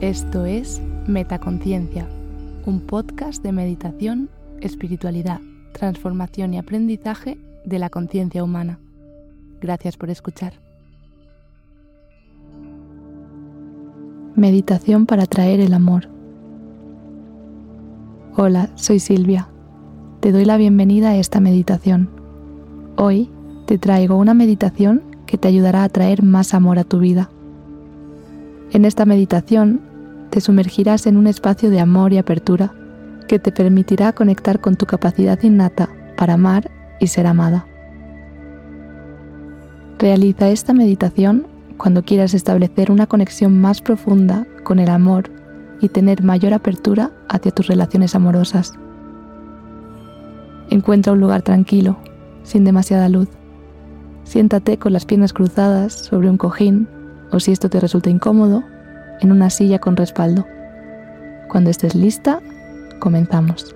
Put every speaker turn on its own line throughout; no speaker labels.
Esto es Metaconciencia, un podcast de meditación, espiritualidad, transformación y aprendizaje de la conciencia humana. Gracias por escuchar. Meditación para atraer el amor. Hola, soy Silvia. Te doy la bienvenida a esta meditación. Hoy te traigo una meditación que te ayudará a atraer más amor a tu vida. En esta meditación te sumergirás en un espacio de amor y apertura que te permitirá conectar con tu capacidad innata para amar y ser amada. Realiza esta meditación cuando quieras establecer una conexión más profunda con el amor y tener mayor apertura hacia tus relaciones amorosas. Encuentra un lugar tranquilo, sin demasiada luz. Siéntate con las piernas cruzadas sobre un cojín o si esto te resulta incómodo, en una silla con respaldo. Cuando estés lista, comenzamos.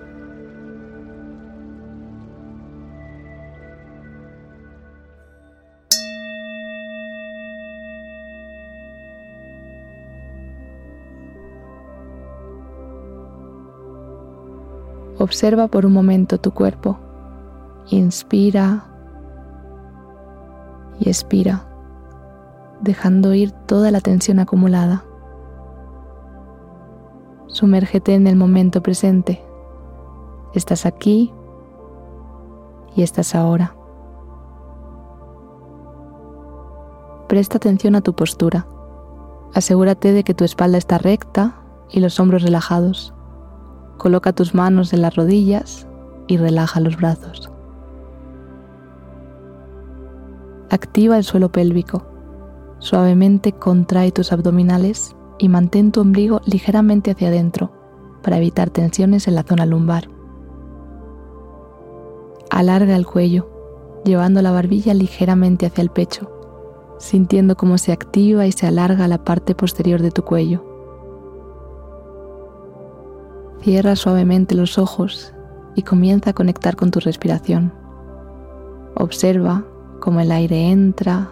Observa por un momento tu cuerpo. Inspira y expira, dejando ir toda la tensión acumulada. Sumérgete en el momento presente. Estás aquí y estás ahora. Presta atención a tu postura. Asegúrate de que tu espalda está recta y los hombros relajados. Coloca tus manos en las rodillas y relaja los brazos. Activa el suelo pélvico. Suavemente contrae tus abdominales y mantén tu ombligo ligeramente hacia adentro para evitar tensiones en la zona lumbar. Alarga el cuello, llevando la barbilla ligeramente hacia el pecho, sintiendo cómo se activa y se alarga la parte posterior de tu cuello. Cierra suavemente los ojos y comienza a conectar con tu respiración. Observa cómo el aire entra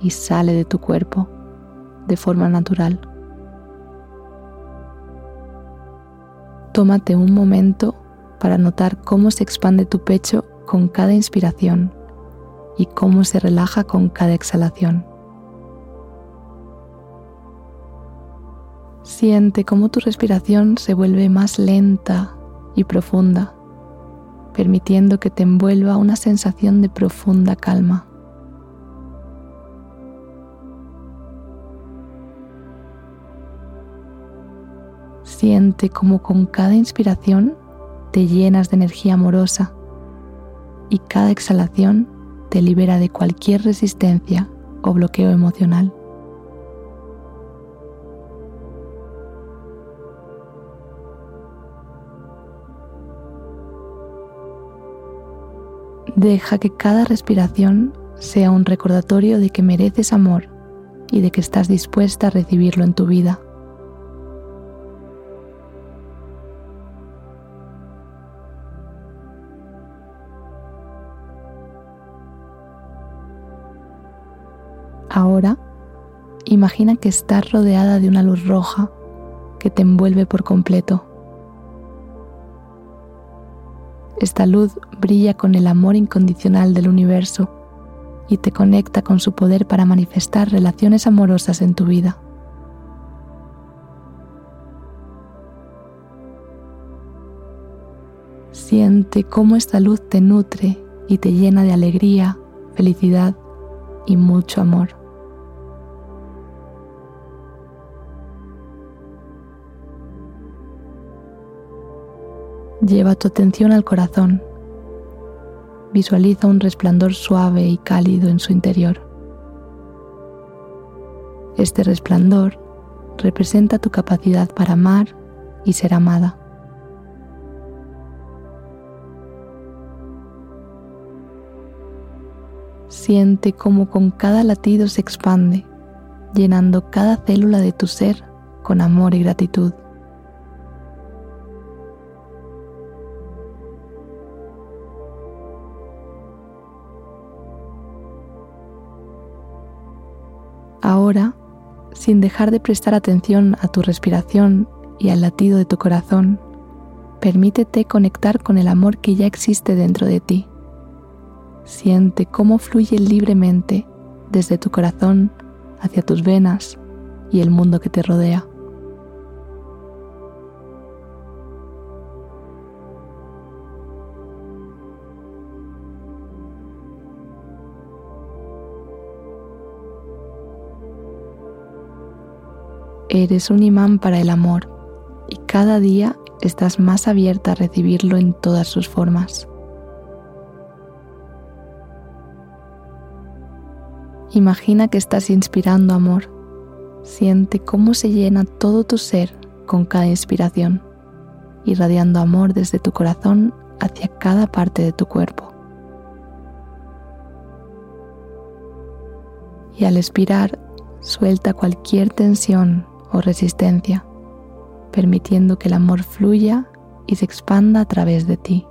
y sale de tu cuerpo de forma natural. Tómate un momento para notar cómo se expande tu pecho con cada inspiración y cómo se relaja con cada exhalación. Siente cómo tu respiración se vuelve más lenta y profunda, permitiendo que te envuelva una sensación de profunda calma. Siente como con cada inspiración te llenas de energía amorosa y cada exhalación te libera de cualquier resistencia o bloqueo emocional. Deja que cada respiración sea un recordatorio de que mereces amor y de que estás dispuesta a recibirlo en tu vida. Imagina que estás rodeada de una luz roja que te envuelve por completo. Esta luz brilla con el amor incondicional del universo y te conecta con su poder para manifestar relaciones amorosas en tu vida. Siente cómo esta luz te nutre y te llena de alegría, felicidad y mucho amor. Lleva tu atención al corazón. Visualiza un resplandor suave y cálido en su interior. Este resplandor representa tu capacidad para amar y ser amada. Siente cómo con cada latido se expande, llenando cada célula de tu ser con amor y gratitud. Ahora sin dejar de prestar atención a tu respiración y al latido de tu corazón, permítete conectar con el amor que ya existe dentro de ti. Siente cómo fluye libremente desde tu corazón hacia tus venas y el mundo que te rodea. Eres un imán para el amor y cada día estás más abierta a recibirlo en todas sus formas. Imagina que estás inspirando amor. Siente cómo se llena todo tu ser con cada inspiración, irradiando amor desde tu corazón hacia cada parte de tu cuerpo. Y al expirar, suelta cualquier tensión o resistencia, permitiendo que el amor fluya y se expanda a través de ti.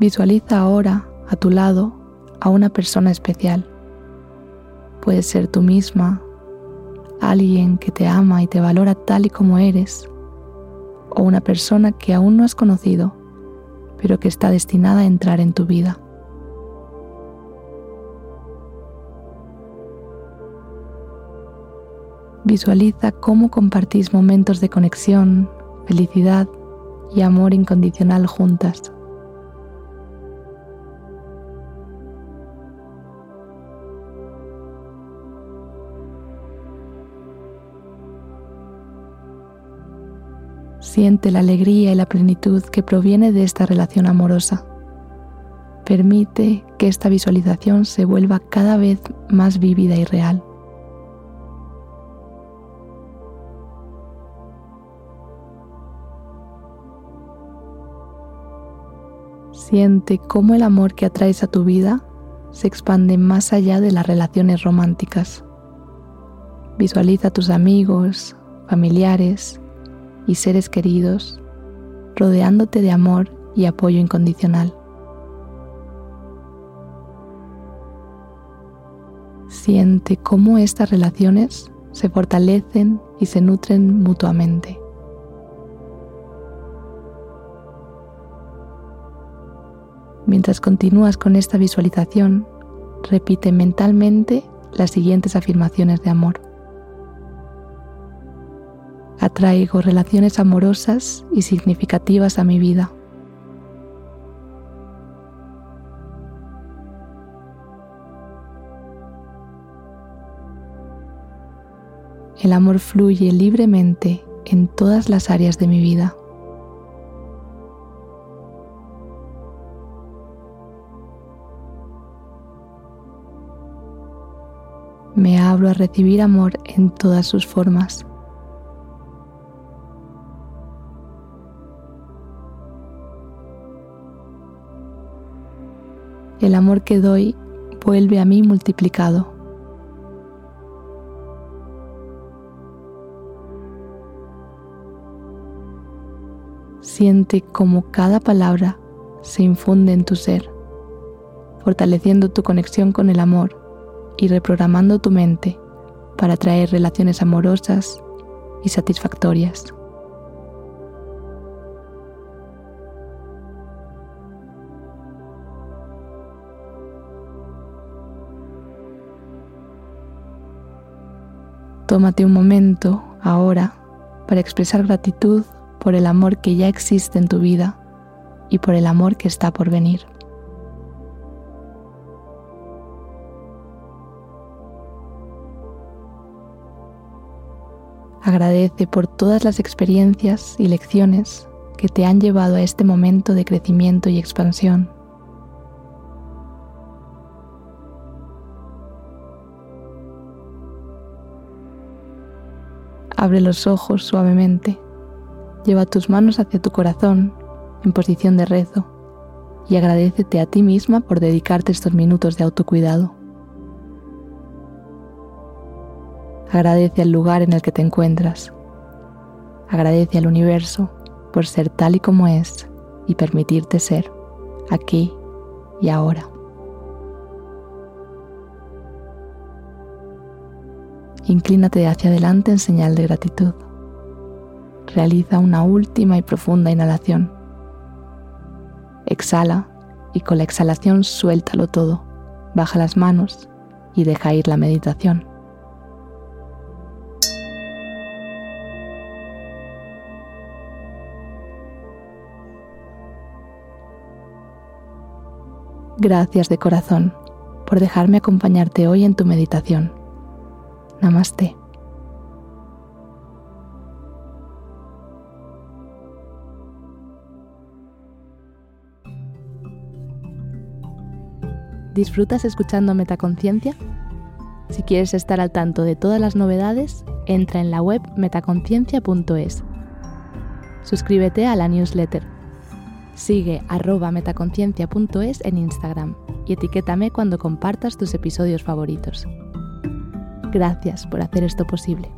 Visualiza ahora a tu lado a una persona especial. Puede ser tú misma, alguien que te ama y te valora tal y como eres, o una persona que aún no has conocido pero que está destinada a entrar en tu vida. Visualiza cómo compartís momentos de conexión, felicidad y amor incondicional juntas. Siente la alegría y la plenitud que proviene de esta relación amorosa. Permite que esta visualización se vuelva cada vez más vívida y real. Siente cómo el amor que atraes a tu vida se expande más allá de las relaciones románticas. Visualiza a tus amigos, familiares, y seres queridos, rodeándote de amor y apoyo incondicional. Siente cómo estas relaciones se fortalecen y se nutren mutuamente. Mientras continúas con esta visualización, repite mentalmente las siguientes afirmaciones de amor. Atraigo relaciones amorosas y significativas a mi vida. El amor fluye libremente en todas las áreas de mi vida. Me abro a recibir amor en todas sus formas. El amor que doy vuelve a mí multiplicado. Siente como cada palabra se infunde en tu ser, fortaleciendo tu conexión con el amor y reprogramando tu mente para traer relaciones amorosas y satisfactorias. Tómate un momento ahora para expresar gratitud por el amor que ya existe en tu vida y por el amor que está por venir. Agradece por todas las experiencias y lecciones que te han llevado a este momento de crecimiento y expansión. Abre los ojos suavemente. Lleva tus manos hacia tu corazón en posición de rezo y agradecete a ti misma por dedicarte estos minutos de autocuidado. Agradece al lugar en el que te encuentras. Agradece al universo por ser tal y como es y permitirte ser. aquí y ahora. Inclínate hacia adelante en señal de gratitud. Realiza una última y profunda inhalación. Exhala y con la exhalación suéltalo todo. Baja las manos y deja ir la meditación. Gracias de corazón por dejarme acompañarte hoy en tu meditación. Namaste. ¿Disfrutas escuchando Metaconciencia? Si quieres estar al tanto de todas las novedades, entra en la web metaconciencia.es. Suscríbete a la newsletter. Sigue arroba metaconciencia.es en Instagram y etiquétame cuando compartas tus episodios favoritos. Gracias por hacer esto posible.